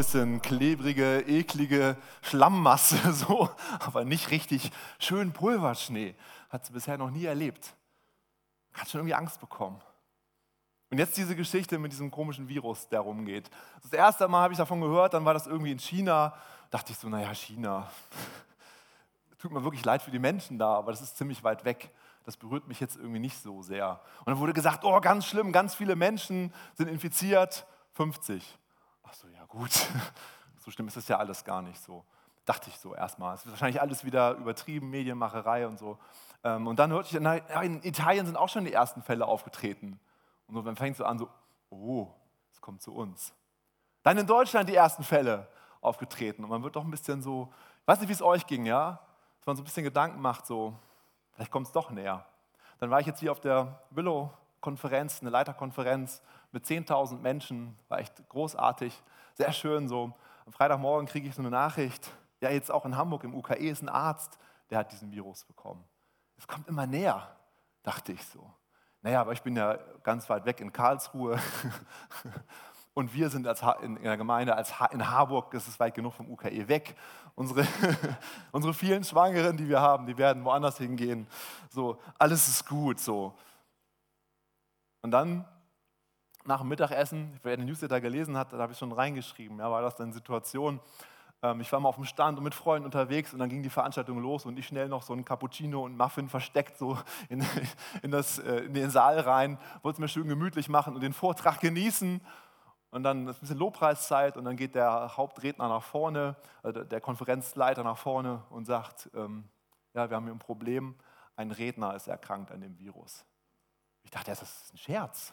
bisschen klebrige, eklige Schlammmasse, so, aber nicht richtig schön Pulverschnee. Hat sie bisher noch nie erlebt. Hat schon irgendwie Angst bekommen. Und jetzt diese Geschichte mit diesem komischen Virus, der rumgeht. Das erste Mal habe ich davon gehört, dann war das irgendwie in China. Dachte ich so, naja, China. Tut mir wirklich leid für die Menschen da, aber das ist ziemlich weit weg. Das berührt mich jetzt irgendwie nicht so sehr. Und dann wurde gesagt, oh, ganz schlimm, ganz viele Menschen sind infiziert. 50. Ach so, ja gut. So schlimm ist das ja alles gar nicht so. Dachte ich so erstmal. Es ist wahrscheinlich alles wieder übertrieben, Medienmacherei und so. Ähm, und dann hörte ich, in Italien sind auch schon die ersten Fälle aufgetreten. Und dann fängt es so an, so, oh, es kommt zu uns. Dann in Deutschland die ersten Fälle aufgetreten. Und man wird doch ein bisschen so, ich weiß nicht, wie es euch ging, ja, dass man so ein bisschen Gedanken macht, so, vielleicht kommt es doch näher. Dann war ich jetzt hier auf der Willow-Konferenz, eine Leiterkonferenz mit 10.000 Menschen, war echt großartig, sehr schön so. Am Freitagmorgen kriege ich so eine Nachricht, ja, jetzt auch in Hamburg im UKE ist ein Arzt, der hat diesen Virus bekommen. Es kommt immer näher, dachte ich so. Naja, aber ich bin ja ganz weit weg in Karlsruhe und wir sind als in der Gemeinde als in Harburg, das ist weit genug vom UKE weg. Unsere, unsere vielen Schwangeren, die wir haben, die werden woanders hingehen. So, alles ist gut. So. Und dann nach dem Mittagessen, wer den Newsletter gelesen hat, da habe ich schon reingeschrieben, ja, war das dann Situation, ähm, ich war mal auf dem Stand und mit Freunden unterwegs und dann ging die Veranstaltung los und ich schnell noch so ein Cappuccino und Muffin versteckt so in, in, das, äh, in den Saal rein, wollte es mir schön gemütlich machen und den Vortrag genießen. Und dann ist ein bisschen Lobpreiszeit und dann geht der Hauptredner nach vorne, also der Konferenzleiter nach vorne und sagt, ähm, ja, wir haben hier ein Problem, ein Redner ist erkrankt an dem Virus. Ich dachte, das ist ein Scherz.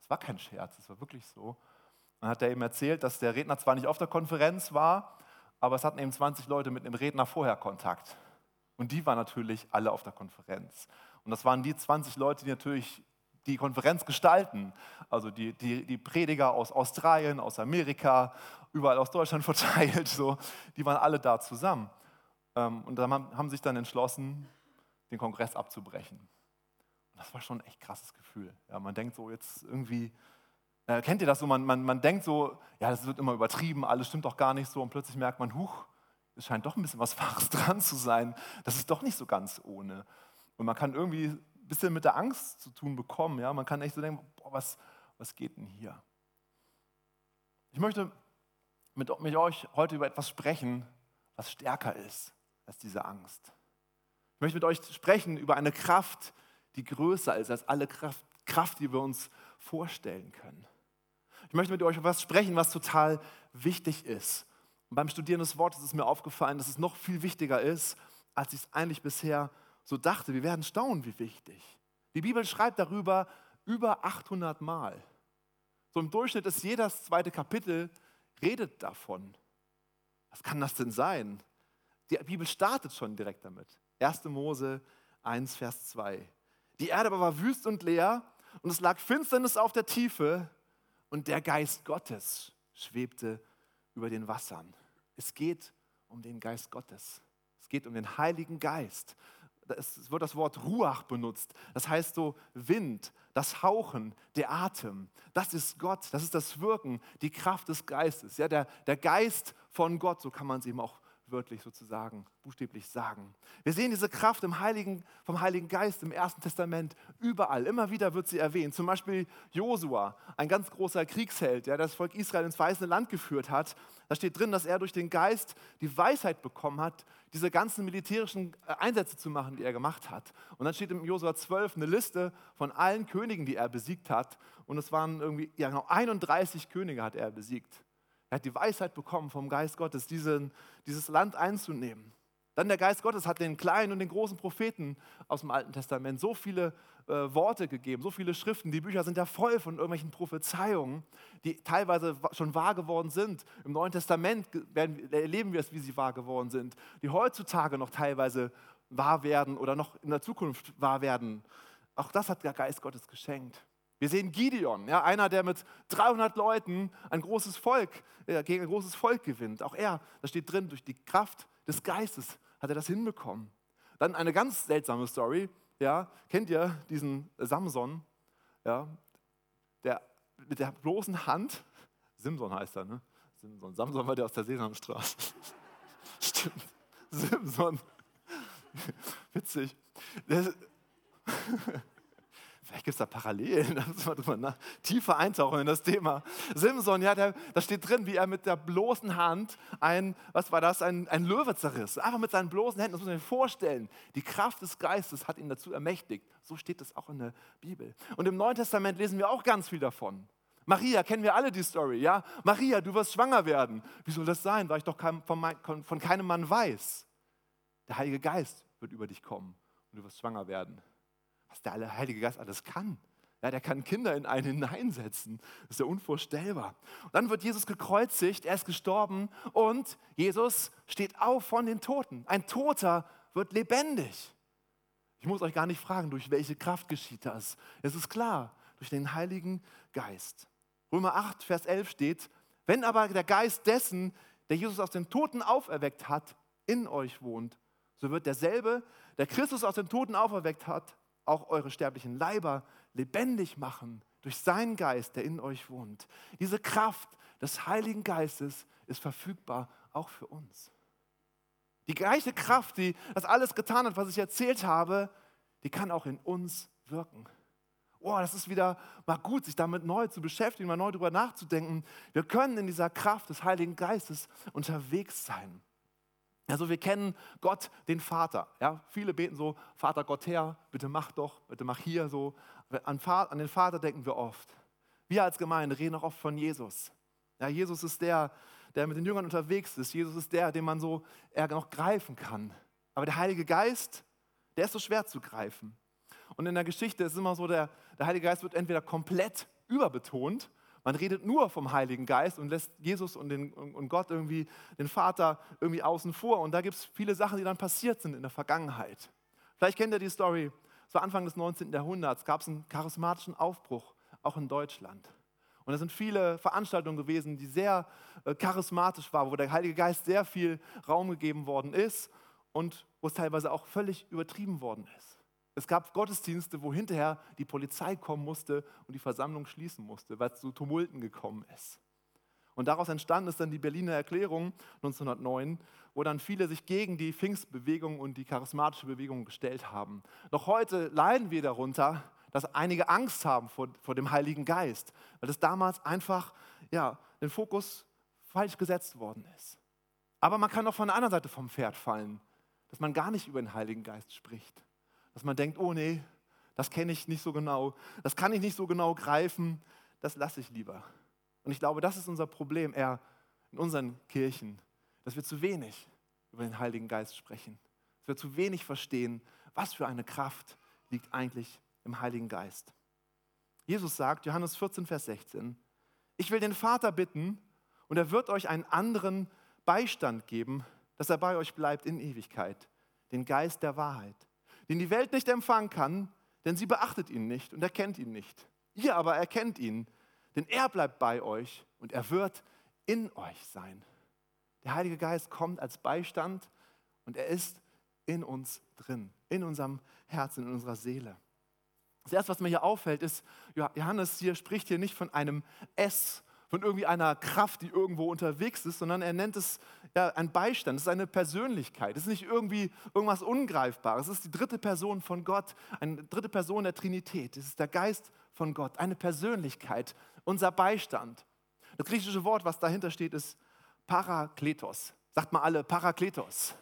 Es war kein Scherz, es war wirklich so. Dann hat er ihm erzählt, dass der Redner zwar nicht auf der Konferenz war, aber es hatten eben 20 Leute mit dem Redner vorher Kontakt. Und die waren natürlich alle auf der Konferenz. Und das waren die 20 Leute, die natürlich die Konferenz gestalten. Also die, die, die Prediger aus Australien, aus Amerika, überall aus Deutschland verteilt. So, die waren alle da zusammen. Ähm, und dann haben sich dann entschlossen, den Kongress abzubrechen. Das war schon ein echt krasses Gefühl. Ja, man denkt so, jetzt irgendwie äh, kennt ihr das so? Man, man, man denkt so, ja, das wird immer übertrieben, alles stimmt doch gar nicht so. Und plötzlich merkt man, huch, es scheint doch ein bisschen was Wahres dran zu sein. Das ist doch nicht so ganz ohne. Und man kann irgendwie ein bisschen mit der Angst zu tun bekommen. Ja? Man kann echt so denken, boah, was, was geht denn hier? Ich möchte mit, mit euch heute über etwas sprechen, was stärker ist als diese Angst. Ich möchte mit euch sprechen über eine Kraft, die größer ist als alle Kraft, Kraft die wir uns vorstellen können. Ich möchte mit euch etwas sprechen, was total wichtig ist. Und beim Studieren des Wortes ist mir aufgefallen, dass es noch viel wichtiger ist, als ich es eigentlich bisher so dachte. Wir werden staunen, wie wichtig. Die Bibel schreibt darüber über 800 Mal. So im Durchschnitt ist jedes zweite Kapitel redet davon. Was kann das denn sein? Die Bibel startet schon direkt damit. 1. Mose 1, Vers 2. Die Erde aber war wüst und leer und es lag Finsternis auf der Tiefe und der Geist Gottes schwebte über den Wassern. Es geht um den Geist Gottes. Es geht um den Heiligen Geist. Es wird das Wort Ruach benutzt. Das heißt so Wind, das Hauchen, der Atem. Das ist Gott, das ist das Wirken, die Kraft des Geistes. Ja, der, der Geist von Gott, so kann man es eben auch wörtlich sozusagen, buchstäblich sagen. Wir sehen diese Kraft im Heiligen, vom Heiligen Geist im Ersten Testament überall. Immer wieder wird sie erwähnt. Zum Beispiel Josua, ein ganz großer Kriegsheld, der das Volk Israel ins weiße Land geführt hat. Da steht drin, dass er durch den Geist die Weisheit bekommen hat, diese ganzen militärischen äh, Einsätze zu machen, die er gemacht hat. Und dann steht im Josua 12 eine Liste von allen Königen, die er besiegt hat. Und es waren irgendwie, ja genau, 31 Könige hat er besiegt. Er hat die Weisheit bekommen vom Geist Gottes, diesen, dieses Land einzunehmen. Dann der Geist Gottes hat den kleinen und den großen Propheten aus dem Alten Testament so viele äh, Worte gegeben, so viele Schriften. Die Bücher sind ja voll von irgendwelchen Prophezeiungen, die teilweise schon wahr geworden sind. Im Neuen Testament werden, erleben wir es, wie sie wahr geworden sind, die heutzutage noch teilweise wahr werden oder noch in der Zukunft wahr werden. Auch das hat der Geist Gottes geschenkt. Wir sehen Gideon, ja, einer, der mit 300 Leuten ein großes Volk, äh, gegen ein großes Volk gewinnt. Auch er, da steht drin, durch die Kraft des Geistes hat er das hinbekommen. Dann eine ganz seltsame Story, ja, kennt ihr diesen Samson, ja, der mit der bloßen Hand, Simson heißt er, ne? Simson. Samson war der aus der Sesamstraße. Stimmt. Simson. Witzig. Das, Vielleicht gibt es da Parallelen, da müssen wir drüber nach, tiefer eintauchen in das Thema. Simson, ja, da steht drin, wie er mit der bloßen Hand ein, was war das, ein, ein Löwe zerriss. Einfach mit seinen bloßen Händen, das muss man sich vorstellen. Die Kraft des Geistes hat ihn dazu ermächtigt. So steht es auch in der Bibel. Und im Neuen Testament lesen wir auch ganz viel davon. Maria, kennen wir alle die Story, ja? Maria, du wirst schwanger werden. Wie soll das sein, weil ich doch kein, von, mein, von keinem Mann weiß? Der Heilige Geist wird über dich kommen und du wirst schwanger werden was der Heilige Geist alles kann. Ja, der kann Kinder in einen hineinsetzen. Das ist ja unvorstellbar. Und dann wird Jesus gekreuzigt, er ist gestorben und Jesus steht auf von den Toten. Ein Toter wird lebendig. Ich muss euch gar nicht fragen, durch welche Kraft geschieht das. Es ist klar, durch den Heiligen Geist. Römer 8, Vers 11 steht, wenn aber der Geist dessen, der Jesus aus den Toten auferweckt hat, in euch wohnt, so wird derselbe, der Christus aus den Toten auferweckt hat, auch eure sterblichen Leiber lebendig machen durch seinen Geist, der in euch wohnt. Diese Kraft des Heiligen Geistes ist verfügbar auch für uns. Die gleiche Kraft, die das alles getan hat, was ich erzählt habe, die kann auch in uns wirken. Oh, das ist wieder mal gut, sich damit neu zu beschäftigen, mal neu darüber nachzudenken. Wir können in dieser Kraft des Heiligen Geistes unterwegs sein. Also wir kennen Gott, den Vater. Ja, viele beten so, Vater Gott her, bitte mach doch, bitte mach hier so. An, an den Vater denken wir oft. Wir als Gemeinde reden auch oft von Jesus. Ja, Jesus ist der, der mit den Jüngern unterwegs ist. Jesus ist der, den man so eher noch greifen kann. Aber der Heilige Geist, der ist so schwer zu greifen. Und in der Geschichte ist es immer so, der, der Heilige Geist wird entweder komplett überbetont man redet nur vom Heiligen Geist und lässt Jesus und, den, und Gott irgendwie, den Vater irgendwie außen vor. Und da gibt es viele Sachen, die dann passiert sind in der Vergangenheit. Vielleicht kennt ihr die Story. So Anfang des 19. Jahrhunderts gab es einen charismatischen Aufbruch, auch in Deutschland. Und es sind viele Veranstaltungen gewesen, die sehr äh, charismatisch waren, wo der Heilige Geist sehr viel Raum gegeben worden ist und wo es teilweise auch völlig übertrieben worden ist. Es gab Gottesdienste, wo hinterher die Polizei kommen musste und die Versammlung schließen musste, weil es zu Tumulten gekommen ist. Und daraus entstanden ist dann die Berliner Erklärung 1909, wo dann viele sich gegen die Pfingstbewegung und die charismatische Bewegung gestellt haben. Noch heute leiden wir darunter, dass einige Angst haben vor, vor dem Heiligen Geist, weil es damals einfach ja, den Fokus falsch gesetzt worden ist. Aber man kann auch von der anderen Seite vom Pferd fallen, dass man gar nicht über den Heiligen Geist spricht dass man denkt, oh nee, das kenne ich nicht so genau, das kann ich nicht so genau greifen, das lasse ich lieber. Und ich glaube, das ist unser Problem eher in unseren Kirchen, dass wir zu wenig über den Heiligen Geist sprechen, dass wir zu wenig verstehen, was für eine Kraft liegt eigentlich im Heiligen Geist. Jesus sagt, Johannes 14, Vers 16, ich will den Vater bitten und er wird euch einen anderen Beistand geben, dass er bei euch bleibt in Ewigkeit, den Geist der Wahrheit den die Welt nicht empfangen kann, denn sie beachtet ihn nicht und erkennt ihn nicht. Ihr aber erkennt ihn, denn er bleibt bei euch und er wird in euch sein. Der Heilige Geist kommt als Beistand und er ist in uns drin, in unserem Herzen, in unserer Seele. Das Erste, was mir hier auffällt, ist, Johannes hier spricht hier nicht von einem S von irgendwie einer Kraft, die irgendwo unterwegs ist, sondern er nennt es ja, ein Beistand, es ist eine Persönlichkeit, es ist nicht irgendwie irgendwas Ungreifbares, es ist die dritte Person von Gott, eine dritte Person der Trinität, es ist der Geist von Gott, eine Persönlichkeit, unser Beistand. Das griechische Wort, was dahinter steht, ist Parakletos. Sagt mal alle Parakletos.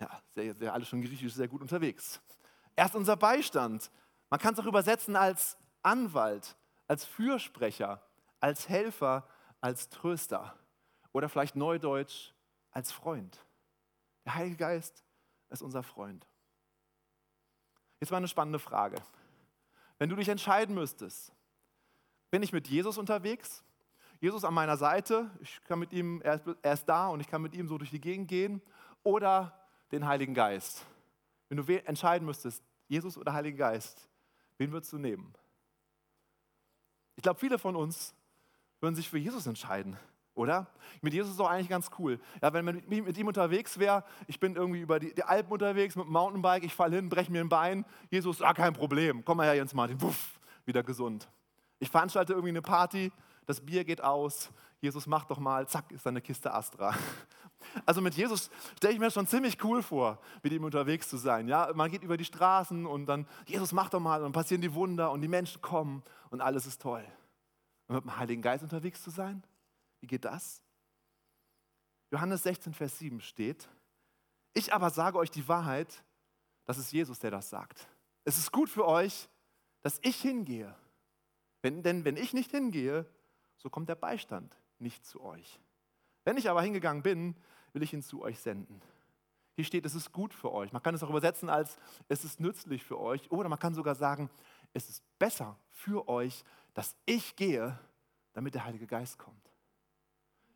Ja, sehr, sehr, alle schon griechisch sehr gut unterwegs. Er ist unser Beistand. Man kann es auch übersetzen als Anwalt, als Fürsprecher, als Helfer, als Tröster oder vielleicht neudeutsch als Freund. Der Heilige Geist ist unser Freund. Jetzt mal eine spannende Frage. Wenn du dich entscheiden müsstest, bin ich mit Jesus unterwegs? Jesus an meiner Seite, ich kann mit ihm, er ist da und ich kann mit ihm so durch die Gegend gehen, oder den Heiligen Geist? Wenn du entscheiden müsstest, Jesus oder Heiligen Geist, wen würdest du nehmen? Ich glaube, viele von uns würden sich für Jesus entscheiden, oder? Mit Jesus ist doch eigentlich ganz cool. Ja, wenn man mit ihm unterwegs wäre, ich bin irgendwie über die, die, Alpen unterwegs mit dem Mountainbike, ich falle hin, breche mir ein Bein, Jesus, ah, kein Problem, komm mal her, Jens Martin, wuff, wieder gesund. Ich veranstalte irgendwie eine Party, das Bier geht aus, Jesus macht doch mal, zack, ist da eine Kiste Astra. Also mit Jesus stelle ich mir schon ziemlich cool vor, mit ihm unterwegs zu sein. Ja, man geht über die Straßen und dann, Jesus macht doch mal und dann passieren die Wunder und die Menschen kommen und alles ist toll. Mit dem Heiligen Geist unterwegs zu sein, wie geht das? Johannes 16, Vers 7 steht, ich aber sage euch die Wahrheit, das ist Jesus, der das sagt. Es ist gut für euch, dass ich hingehe. Wenn, denn wenn ich nicht hingehe, so kommt der Beistand nicht zu euch. Wenn ich aber hingegangen bin, will ich ihn zu euch senden. Hier steht, es ist gut für euch. Man kann es auch übersetzen als, es ist nützlich für euch. Oder man kann sogar sagen, es ist besser für euch, dass ich gehe, damit der Heilige Geist kommt.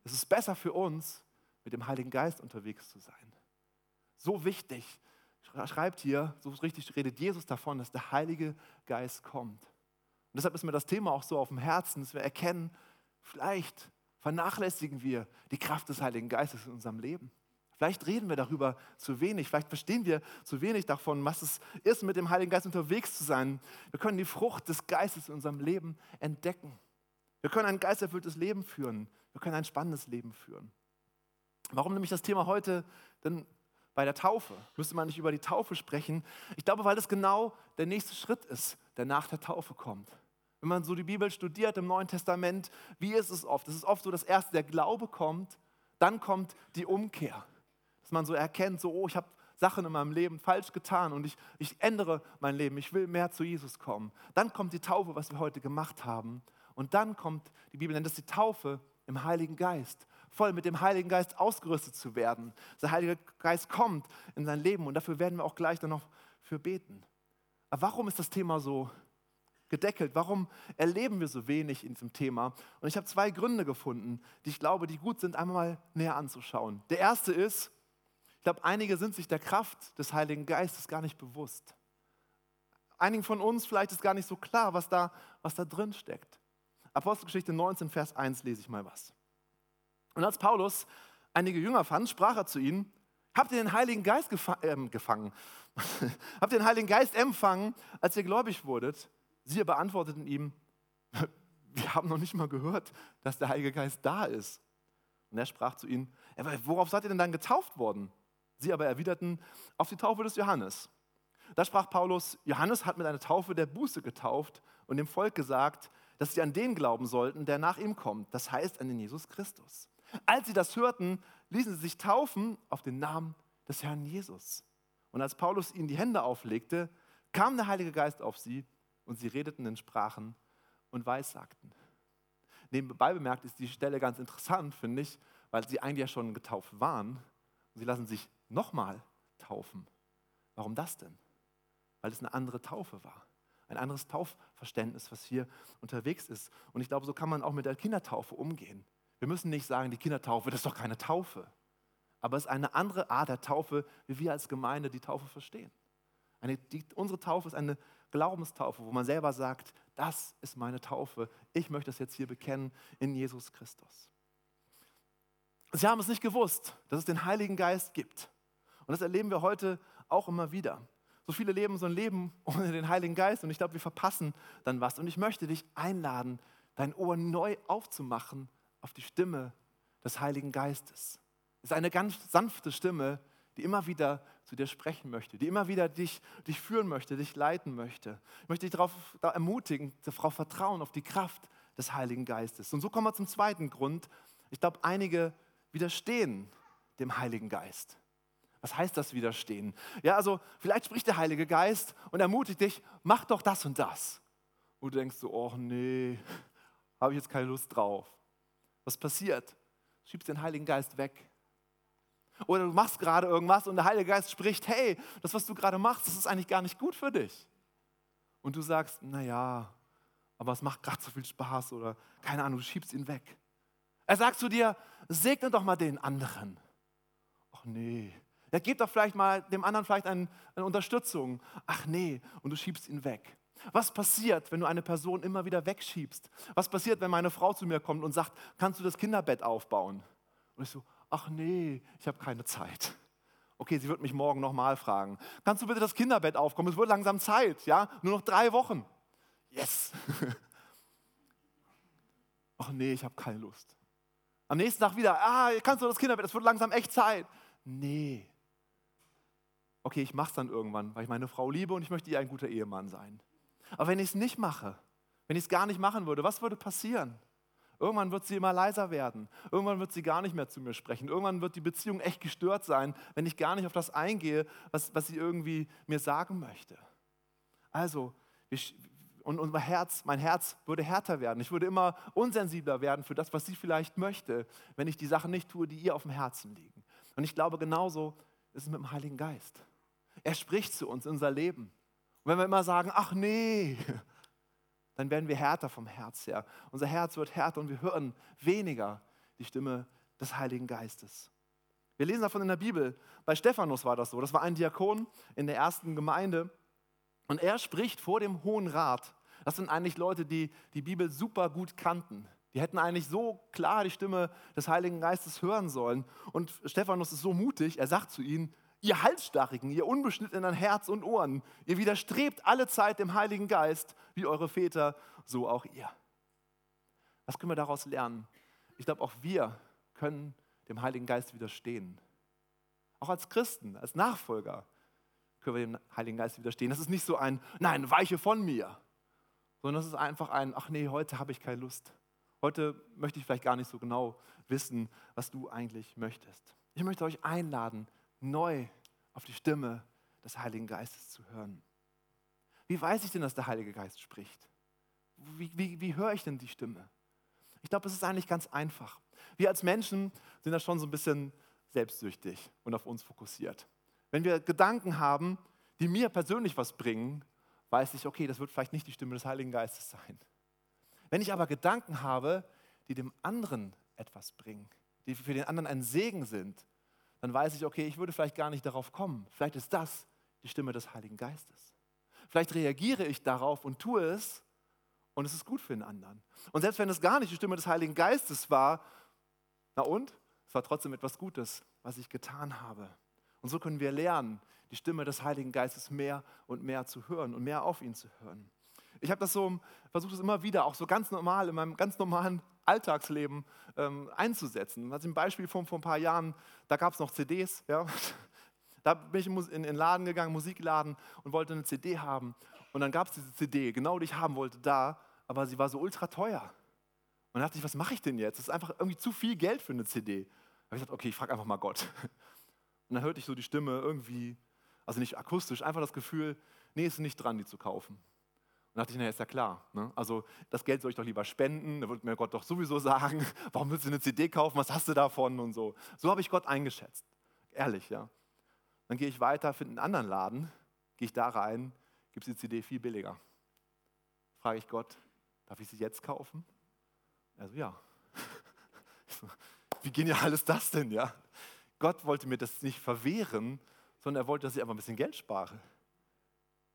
Es ist besser für uns, mit dem Heiligen Geist unterwegs zu sein. So wichtig, schreibt hier, so richtig redet Jesus davon, dass der Heilige Geist kommt. Und deshalb ist mir das Thema auch so auf dem Herzen, dass wir erkennen, vielleicht vernachlässigen wir die Kraft des Heiligen Geistes in unserem Leben. Vielleicht reden wir darüber zu wenig, vielleicht verstehen wir zu wenig davon, was es ist, mit dem Heiligen Geist unterwegs zu sein. Wir können die Frucht des Geistes in unserem Leben entdecken. Wir können ein geisterfülltes Leben führen. Wir können ein spannendes Leben führen. Warum nehme ich das Thema heute denn bei der Taufe? Müsste man nicht über die Taufe sprechen? Ich glaube, weil das genau der nächste Schritt ist, der nach der Taufe kommt. Wenn man so die Bibel studiert im Neuen Testament, wie ist es oft? Es ist oft so, dass erst der Glaube kommt, dann kommt die Umkehr. Dass man so erkennt, so, oh, ich habe Sachen in meinem Leben falsch getan und ich, ich ändere mein Leben, ich will mehr zu Jesus kommen. Dann kommt die Taufe, was wir heute gemacht haben. Und dann kommt, die Bibel nennt das die Taufe im Heiligen Geist, voll mit dem Heiligen Geist ausgerüstet zu werden. Der Heilige Geist kommt in sein Leben und dafür werden wir auch gleich dann noch für beten. Aber warum ist das Thema so gedeckelt? Warum erleben wir so wenig in diesem Thema? Und ich habe zwei Gründe gefunden, die ich glaube, die gut sind, einmal näher anzuschauen. Der erste ist, ich glaube, einige sind sich der Kraft des Heiligen Geistes gar nicht bewusst. Einigen von uns vielleicht ist gar nicht so klar, was da, was da drin steckt. Apostelgeschichte 19, Vers 1 lese ich mal was. Und als Paulus einige Jünger fand, sprach er zu ihnen, habt ihr den Heiligen Geist gefa äh, gefangen? habt ihr den Heiligen Geist empfangen, als ihr gläubig wurdet? Sie beantworteten ihm, wir haben noch nicht mal gehört, dass der Heilige Geist da ist. Und er sprach zu ihnen, worauf seid ihr denn dann getauft worden? Sie aber erwiderten, auf die Taufe des Johannes. Da sprach Paulus, Johannes hat mit einer Taufe der Buße getauft und dem Volk gesagt, dass sie an den glauben sollten, der nach ihm kommt, das heißt an den Jesus Christus. Als sie das hörten, ließen sie sich taufen auf den Namen des Herrn Jesus. Und als Paulus ihnen die Hände auflegte, kam der Heilige Geist auf sie und sie redeten in Sprachen und weissagten. Nebenbei bemerkt ist die Stelle ganz interessant, finde ich, weil sie eigentlich ja schon getauft waren. Und sie lassen sich nochmal taufen. Warum das denn? Weil es eine andere Taufe war. Ein anderes Taufverständnis, was hier unterwegs ist. Und ich glaube, so kann man auch mit der Kindertaufe umgehen. Wir müssen nicht sagen, die Kindertaufe, das ist doch keine Taufe. Aber es ist eine andere Art der Taufe, wie wir als Gemeinde die Taufe verstehen. Eine, die, unsere Taufe ist eine Glaubenstaufe, wo man selber sagt, das ist meine Taufe. Ich möchte das jetzt hier bekennen in Jesus Christus. Sie haben es nicht gewusst, dass es den Heiligen Geist gibt. Und das erleben wir heute auch immer wieder. So viele leben so ein Leben ohne den Heiligen Geist und ich glaube, wir verpassen dann was. Und ich möchte dich einladen, dein Ohr neu aufzumachen auf die Stimme des Heiligen Geistes. Es ist eine ganz sanfte Stimme, die immer wieder zu dir sprechen möchte, die immer wieder dich, dich führen möchte, dich leiten möchte. Ich möchte dich darauf da ermutigen, darauf vertrauen, auf die Kraft des Heiligen Geistes. Und so kommen wir zum zweiten Grund. Ich glaube, einige widerstehen dem Heiligen Geist. Was heißt das widerstehen? Ja, also vielleicht spricht der Heilige Geist und ermutigt dich, mach doch das und das. Und du denkst so, oh nee, habe ich jetzt keine Lust drauf. Was passiert? Du schiebst den Heiligen Geist weg. Oder du machst gerade irgendwas und der Heilige Geist spricht, hey, das, was du gerade machst, das ist eigentlich gar nicht gut für dich. Und du sagst, naja, aber es macht gerade so viel Spaß oder keine Ahnung, du schiebst ihn weg. Er sagt zu dir, segne doch mal den anderen. Ach nee. Ja, gibt doch vielleicht mal dem anderen vielleicht eine, eine Unterstützung. Ach nee, und du schiebst ihn weg. Was passiert, wenn du eine Person immer wieder wegschiebst? Was passiert, wenn meine Frau zu mir kommt und sagt, kannst du das Kinderbett aufbauen? Und ich so, ach nee, ich habe keine Zeit. Okay, sie wird mich morgen nochmal fragen. Kannst du bitte das Kinderbett aufkommen? Es wird langsam Zeit, ja? Nur noch drei Wochen. Yes. ach nee, ich habe keine Lust. Am nächsten Tag wieder, ah, kannst du das Kinderbett, es wird langsam echt Zeit. Nee. Okay, ich mache es dann irgendwann, weil ich meine Frau liebe und ich möchte ihr ein guter Ehemann sein. Aber wenn ich es nicht mache, wenn ich es gar nicht machen würde, was würde passieren? Irgendwann wird sie immer leiser werden. Irgendwann wird sie gar nicht mehr zu mir sprechen. Irgendwann wird die Beziehung echt gestört sein, wenn ich gar nicht auf das eingehe, was, was sie irgendwie mir sagen möchte. Also, und unser Herz, mein Herz würde härter werden. Ich würde immer unsensibler werden für das, was sie vielleicht möchte, wenn ich die Sachen nicht tue, die ihr auf dem Herzen liegen. Und ich glaube, genauso ist es mit dem Heiligen Geist. Er spricht zu uns in unser Leben. Und wenn wir immer sagen, ach nee, dann werden wir härter vom Herz her. Unser Herz wird härter und wir hören weniger die Stimme des Heiligen Geistes. Wir lesen davon in der Bibel. Bei Stephanus war das so. Das war ein Diakon in der ersten Gemeinde. Und er spricht vor dem Hohen Rat. Das sind eigentlich Leute, die die Bibel super gut kannten. Die hätten eigentlich so klar die Stimme des Heiligen Geistes hören sollen. Und Stephanus ist so mutig, er sagt zu ihnen, ihr Halsstarrigen, ihr unbeschnittenen Herz und Ohren, ihr widerstrebt alle Zeit dem Heiligen Geist, wie eure Väter, so auch ihr. Was können wir daraus lernen? Ich glaube, auch wir können dem Heiligen Geist widerstehen. Auch als Christen, als Nachfolger können wir dem Heiligen Geist widerstehen. Das ist nicht so ein, nein, weiche von mir, sondern das ist einfach ein, ach nee, heute habe ich keine Lust. Heute möchte ich vielleicht gar nicht so genau wissen, was du eigentlich möchtest. Ich möchte euch einladen, neu auf die Stimme des Heiligen Geistes zu hören. Wie weiß ich denn, dass der Heilige Geist spricht? Wie, wie, wie höre ich denn die Stimme? Ich glaube, es ist eigentlich ganz einfach. Wir als Menschen sind da schon so ein bisschen selbstsüchtig und auf uns fokussiert. Wenn wir Gedanken haben, die mir persönlich was bringen, weiß ich, okay, das wird vielleicht nicht die Stimme des Heiligen Geistes sein. Wenn ich aber Gedanken habe, die dem anderen etwas bringen, die für den anderen ein Segen sind, dann weiß ich, okay, ich würde vielleicht gar nicht darauf kommen. Vielleicht ist das die Stimme des Heiligen Geistes. Vielleicht reagiere ich darauf und tue es und es ist gut für den anderen. Und selbst wenn es gar nicht die Stimme des Heiligen Geistes war, na und? Es war trotzdem etwas Gutes, was ich getan habe. Und so können wir lernen, die Stimme des Heiligen Geistes mehr und mehr zu hören und mehr auf ihn zu hören. Ich habe das so, versucht es immer wieder, auch so ganz normal, in meinem ganz normalen Alltagsleben ähm, einzusetzen. Also ein Beispiel von vor ein paar Jahren, da gab es noch CDs. Ja? Da bin ich in den Laden gegangen, Musikladen, und wollte eine CD haben. Und dann gab es diese CD, genau die ich haben wollte, da, aber sie war so ultra teuer. Und dann dachte ich, was mache ich denn jetzt? Das ist einfach irgendwie zu viel Geld für eine CD. Da habe ich gesagt, okay, ich frage einfach mal Gott. Und dann hörte ich so die Stimme irgendwie, also nicht akustisch, einfach das Gefühl, nee, ist nicht dran, die zu kaufen. Und dachte ich, naja, ist ja klar. Ne? Also das Geld soll ich doch lieber spenden. Da würde mir Gott doch sowieso sagen, warum willst du eine CD kaufen, was hast du davon und so. So habe ich Gott eingeschätzt. Ehrlich, ja. Dann gehe ich weiter, finde einen anderen Laden, gehe ich da rein, gibt es die CD viel billiger. Frage ich Gott, darf ich sie jetzt kaufen? Also ja. Wie genial ist das denn, ja? Gott wollte mir das nicht verwehren, sondern er wollte, dass ich einfach ein bisschen Geld spare.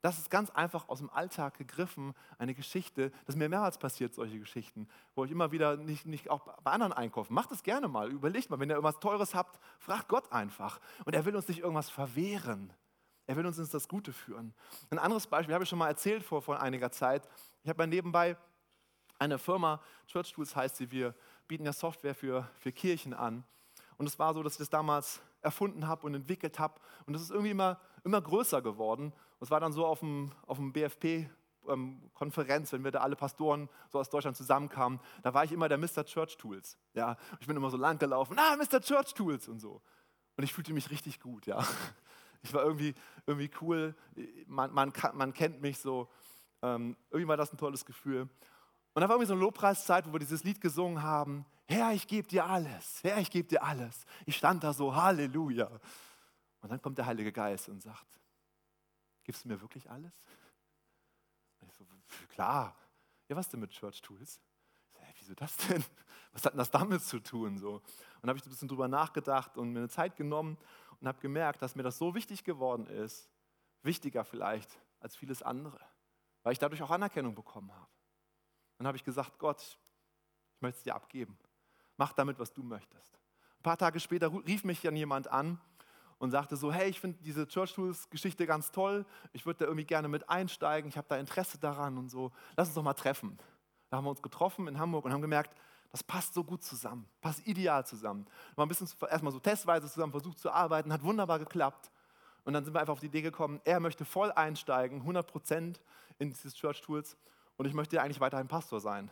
Das ist ganz einfach aus dem Alltag gegriffen, eine Geschichte. Das ist mir mehrmals passiert, solche Geschichten, wo ich immer wieder nicht, nicht auch bei anderen einkaufe. Macht es gerne mal, überlegt mal, wenn ihr irgendwas Teures habt, fragt Gott einfach. Und er will uns nicht irgendwas verwehren. Er will uns ins das Gute führen. Ein anderes Beispiel habe ich schon mal erzählt vor, vor einiger Zeit. Ich habe nebenbei eine Firma, Church Tools heißt sie, wir bieten ja Software für, für Kirchen an. Und es war so, dass ich das damals erfunden habe und entwickelt habe. Und das ist irgendwie immer, immer größer geworden. Und es war dann so auf dem, auf dem BFP, Konferenz, wenn wir da alle Pastoren so aus Deutschland zusammenkamen, da war ich immer der Mr. Church Tools. Ja, ich bin immer so lang gelaufen, ah, Mr. Church Tools und so. Und ich fühlte mich richtig gut, ja. Ich war irgendwie, irgendwie cool, man, man, man kennt mich so. Ähm, irgendwie war das ein tolles Gefühl. Und da war irgendwie so eine Lobpreiszeit, wo wir dieses Lied gesungen haben. Herr, ich gebe dir alles. Herr, ich gebe dir alles. Ich stand da so, Halleluja. Und dann kommt der Heilige Geist und sagt, gibst du mir wirklich alles? Und ich so, klar. Ja, was denn mit Church Tools? So, hey, wieso das denn? Was hat denn das damit zu tun? So. Und habe ich ein bisschen drüber nachgedacht und mir eine Zeit genommen und habe gemerkt, dass mir das so wichtig geworden ist, wichtiger vielleicht als vieles andere, weil ich dadurch auch Anerkennung bekommen habe. Dann habe ich gesagt, Gott, ich möchte es dir abgeben. Mach damit, was du möchtest. Ein paar Tage später rief mich dann jemand an und sagte so, hey, ich finde diese Church Tools Geschichte ganz toll, ich würde da irgendwie gerne mit einsteigen, ich habe da Interesse daran und so, lass uns doch mal treffen. Da haben wir uns getroffen in Hamburg und haben gemerkt, Das passt so gut zusammen, passt ideal zusammen. Mal ein bisschen erstmal so testweise zusammen versucht zu arbeiten, hat wunderbar geklappt. Und dann sind wir einfach auf die Idee gekommen, er möchte voll einsteigen, 100 Prozent in dieses Church Tools und ich möchte eigentlich weiterhin Pastor sein.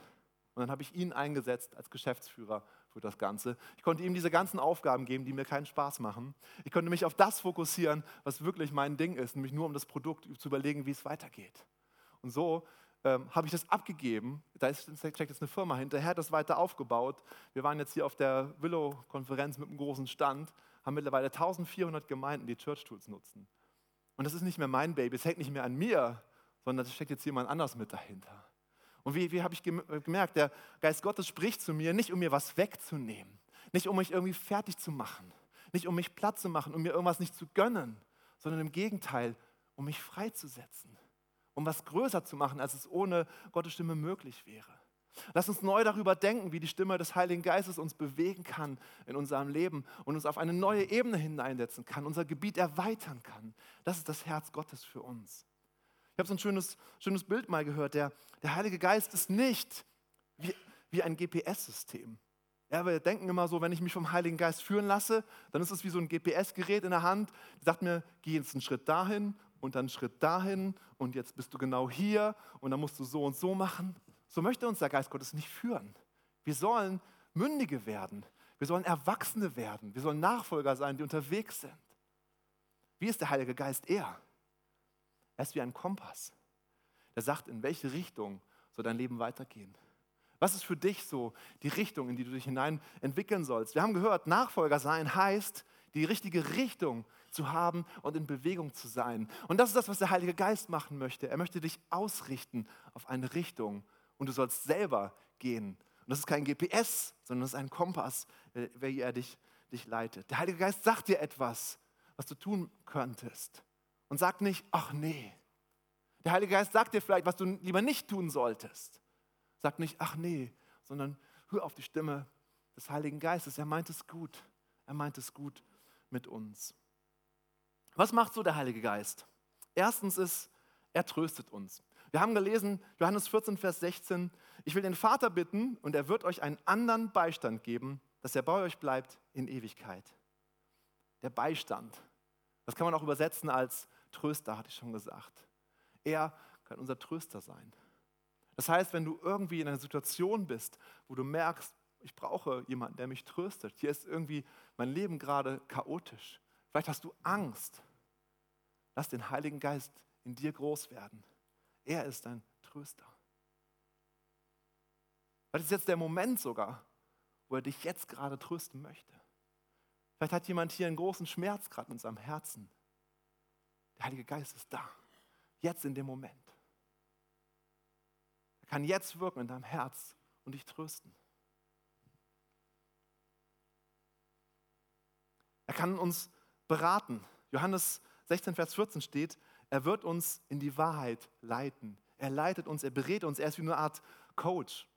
Und dann habe ich ihn eingesetzt als Geschäftsführer für das Ganze. Ich konnte ihm diese ganzen Aufgaben geben, die mir keinen Spaß machen. Ich konnte mich auf das fokussieren, was wirklich mein Ding ist, nämlich nur um das Produkt zu überlegen, wie es weitergeht. Und so ähm, habe ich das abgegeben. Da ist, steckt jetzt eine Firma hinterher, hat das weiter aufgebaut. Wir waren jetzt hier auf der Willow-Konferenz mit einem großen Stand haben mittlerweile 1400 Gemeinden, die Church Tools nutzen. Und das ist nicht mehr mein Baby, es hängt nicht mehr an mir, sondern es steckt jetzt jemand anders mit dahinter. Und wie, wie habe ich äh, gemerkt, der Geist Gottes spricht zu mir, nicht um mir was wegzunehmen, nicht um mich irgendwie fertig zu machen, nicht um mich platt zu machen, um mir irgendwas nicht zu gönnen, sondern im Gegenteil, um mich freizusetzen, um was größer zu machen, als es ohne Gottes Stimme möglich wäre. Lass uns neu darüber denken, wie die Stimme des Heiligen Geistes uns bewegen kann in unserem Leben und uns auf eine neue Ebene hineinsetzen kann, unser Gebiet erweitern kann. Das ist das Herz Gottes für uns. Ich habe so ein schönes, schönes Bild mal gehört. Der, der Heilige Geist ist nicht wie, wie ein GPS-System. Ja, wir denken immer so, wenn ich mich vom Heiligen Geist führen lasse, dann ist es wie so ein GPS-Gerät in der Hand, die sagt mir, geh jetzt einen Schritt dahin und dann einen Schritt dahin und jetzt bist du genau hier und dann musst du so und so machen. So möchte uns der Geist Gottes nicht führen. Wir sollen Mündige werden. Wir sollen Erwachsene werden. Wir sollen Nachfolger sein, die unterwegs sind. Wie ist der Heilige Geist er? Er ist wie ein Kompass. Der sagt, in welche Richtung soll dein Leben weitergehen. Was ist für dich so die Richtung, in die du dich hinein entwickeln sollst? Wir haben gehört, Nachfolger sein heißt, die richtige Richtung zu haben und in Bewegung zu sein. Und das ist das, was der Heilige Geist machen möchte. Er möchte dich ausrichten auf eine Richtung, und du sollst selber gehen. Und das ist kein GPS, sondern das ist ein Kompass, wie er dich, dich leitet. Der Heilige Geist sagt dir etwas, was du tun könntest. Und sagt nicht, ach nee. Der Heilige Geist sagt dir vielleicht, was du lieber nicht tun solltest. Sagt nicht, ach nee, sondern hör auf die Stimme des Heiligen Geistes. Er meint es gut. Er meint es gut mit uns. Was macht so der Heilige Geist? Erstens ist, er tröstet uns. Wir haben gelesen, Johannes 14, Vers 16, ich will den Vater bitten und er wird euch einen anderen Beistand geben, dass er bei euch bleibt in Ewigkeit. Der Beistand, das kann man auch übersetzen als Tröster, hatte ich schon gesagt. Er kann unser Tröster sein. Das heißt, wenn du irgendwie in einer Situation bist, wo du merkst, ich brauche jemanden, der mich tröstet, hier ist irgendwie mein Leben gerade chaotisch, vielleicht hast du Angst, lass den Heiligen Geist in dir groß werden. Er ist ein Tröster. Das ist jetzt der Moment sogar, wo er dich jetzt gerade trösten möchte. Vielleicht hat jemand hier einen großen Schmerz gerade in seinem Herzen. Der Heilige Geist ist da, jetzt in dem Moment. Er kann jetzt wirken in deinem Herz und dich trösten. Er kann uns beraten. Johannes 16, Vers 14 steht, er wird uns in die Wahrheit leiten. Er leitet uns, er berät uns, er ist wie eine Art Coach.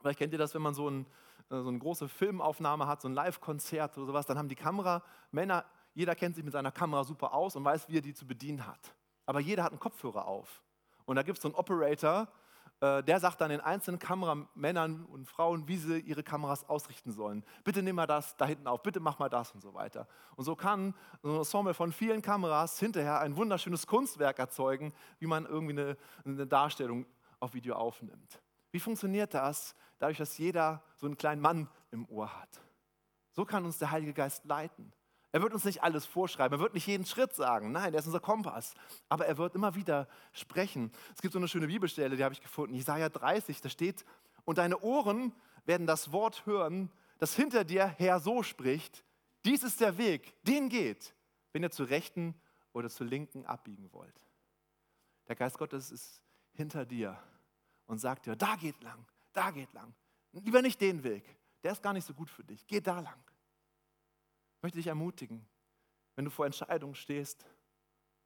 Vielleicht kennt ihr das, wenn man so, ein, äh, so eine große Filmaufnahme hat, so ein Live-Konzert oder sowas, dann haben die Kameramänner, jeder kennt sich mit seiner Kamera super aus und weiß, wie er die zu bedienen hat. Aber jeder hat einen Kopfhörer auf. Und da gibt es so einen Operator, äh, der sagt dann den einzelnen Kameramännern und Frauen, wie sie ihre Kameras ausrichten sollen. Bitte nimm mal das da hinten auf, bitte mach mal das und so weiter. Und so kann so ein Ensemble von vielen Kameras hinterher ein wunderschönes Kunstwerk erzeugen, wie man irgendwie eine, eine Darstellung auf Video aufnimmt. Wie funktioniert das? Dadurch, dass jeder so einen kleinen Mann im Ohr hat. So kann uns der Heilige Geist leiten. Er wird uns nicht alles vorschreiben, er wird nicht jeden Schritt sagen. Nein, er ist unser Kompass. Aber er wird immer wieder sprechen. Es gibt so eine schöne Bibelstelle, die habe ich gefunden, Jesaja 30, da steht: Und deine Ohren werden das Wort hören, das hinter dir her so spricht: Dies ist der Weg, den geht, wenn ihr zur Rechten oder zur Linken abbiegen wollt. Der Geist Gottes ist hinter dir und sagt dir: Da geht lang, da geht lang. Lieber nicht den Weg, der ist gar nicht so gut für dich. Geh da lang. Ich möchte dich ermutigen, wenn du vor Entscheidungen stehst,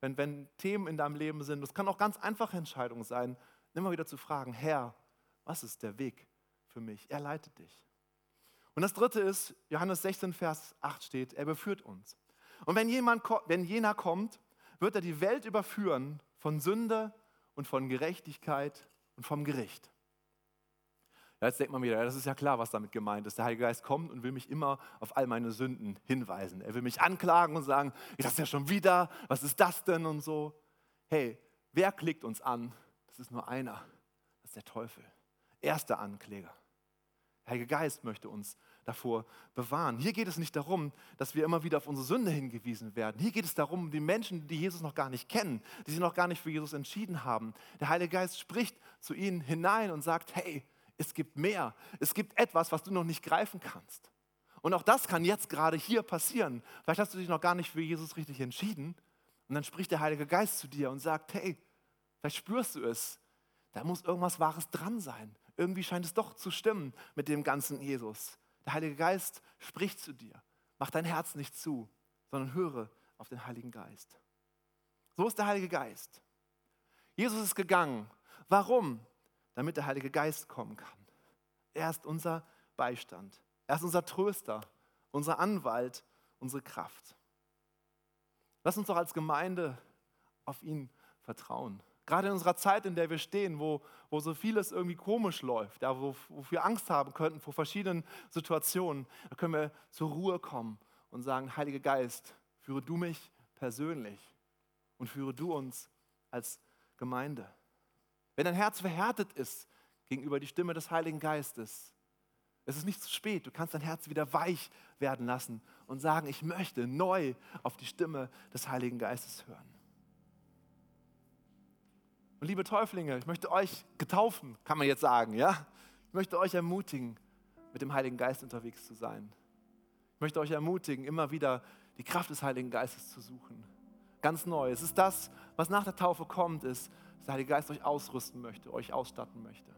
wenn, wenn Themen in deinem Leben sind, das kann auch ganz einfache Entscheidungen sein, immer wieder zu fragen, Herr, was ist der Weg für mich? Er leitet dich. Und das dritte ist, Johannes 16, Vers 8 steht, er beführt uns. Und wenn, jemand, wenn jener kommt, wird er die Welt überführen von Sünde und von Gerechtigkeit und vom Gericht. Jetzt denkt man wieder, das ist ja klar, was damit gemeint ist. Der Heilige Geist kommt und will mich immer auf all meine Sünden hinweisen. Er will mich anklagen und sagen, das ist ja schon wieder, was ist das denn und so. Hey, wer klickt uns an? Das ist nur einer, das ist der Teufel. Erster Ankläger. Der Heilige Geist möchte uns davor bewahren. Hier geht es nicht darum, dass wir immer wieder auf unsere Sünde hingewiesen werden. Hier geht es darum, die Menschen, die Jesus noch gar nicht kennen, die sich noch gar nicht für Jesus entschieden haben. Der Heilige Geist spricht zu ihnen hinein und sagt, hey, es gibt mehr. Es gibt etwas, was du noch nicht greifen kannst. Und auch das kann jetzt gerade hier passieren. Vielleicht hast du dich noch gar nicht für Jesus richtig entschieden. Und dann spricht der Heilige Geist zu dir und sagt, hey, vielleicht spürst du es. Da muss irgendwas Wahres dran sein. Irgendwie scheint es doch zu stimmen mit dem ganzen Jesus. Der Heilige Geist spricht zu dir. Mach dein Herz nicht zu, sondern höre auf den Heiligen Geist. So ist der Heilige Geist. Jesus ist gegangen. Warum? Damit der Heilige Geist kommen kann. Er ist unser Beistand. Er ist unser Tröster, unser Anwalt, unsere Kraft. Lass uns doch als Gemeinde auf ihn vertrauen. Gerade in unserer Zeit, in der wir stehen, wo, wo so vieles irgendwie komisch läuft, ja, wo, wo wir Angst haben könnten vor verschiedenen Situationen, da können wir zur Ruhe kommen und sagen, Heiliger Geist, führe du mich persönlich und führe du uns als Gemeinde. Wenn dein Herz verhärtet ist gegenüber die Stimme des Heiligen Geistes, es ist nicht zu spät. Du kannst dein Herz wieder weich werden lassen und sagen, ich möchte neu auf die Stimme des Heiligen Geistes hören. Und liebe Täuflinge, ich möchte euch getaufen, kann man jetzt sagen, ja? Ich möchte euch ermutigen, mit dem Heiligen Geist unterwegs zu sein. Ich möchte euch ermutigen, immer wieder die Kraft des Heiligen Geistes zu suchen. Ganz neu. Es ist das, was nach der Taufe kommt, ist, dass der Heilige Geist euch ausrüsten möchte, euch ausstatten möchte.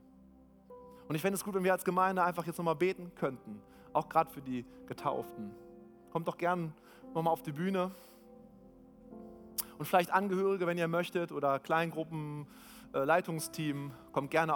Und ich fände es gut, wenn wir als Gemeinde einfach jetzt nochmal beten könnten, auch gerade für die Getauften. Kommt doch gern nochmal auf die Bühne. Und vielleicht Angehörige, wenn ihr möchtet, oder Kleingruppen, äh, Leitungsteam, kommt gerne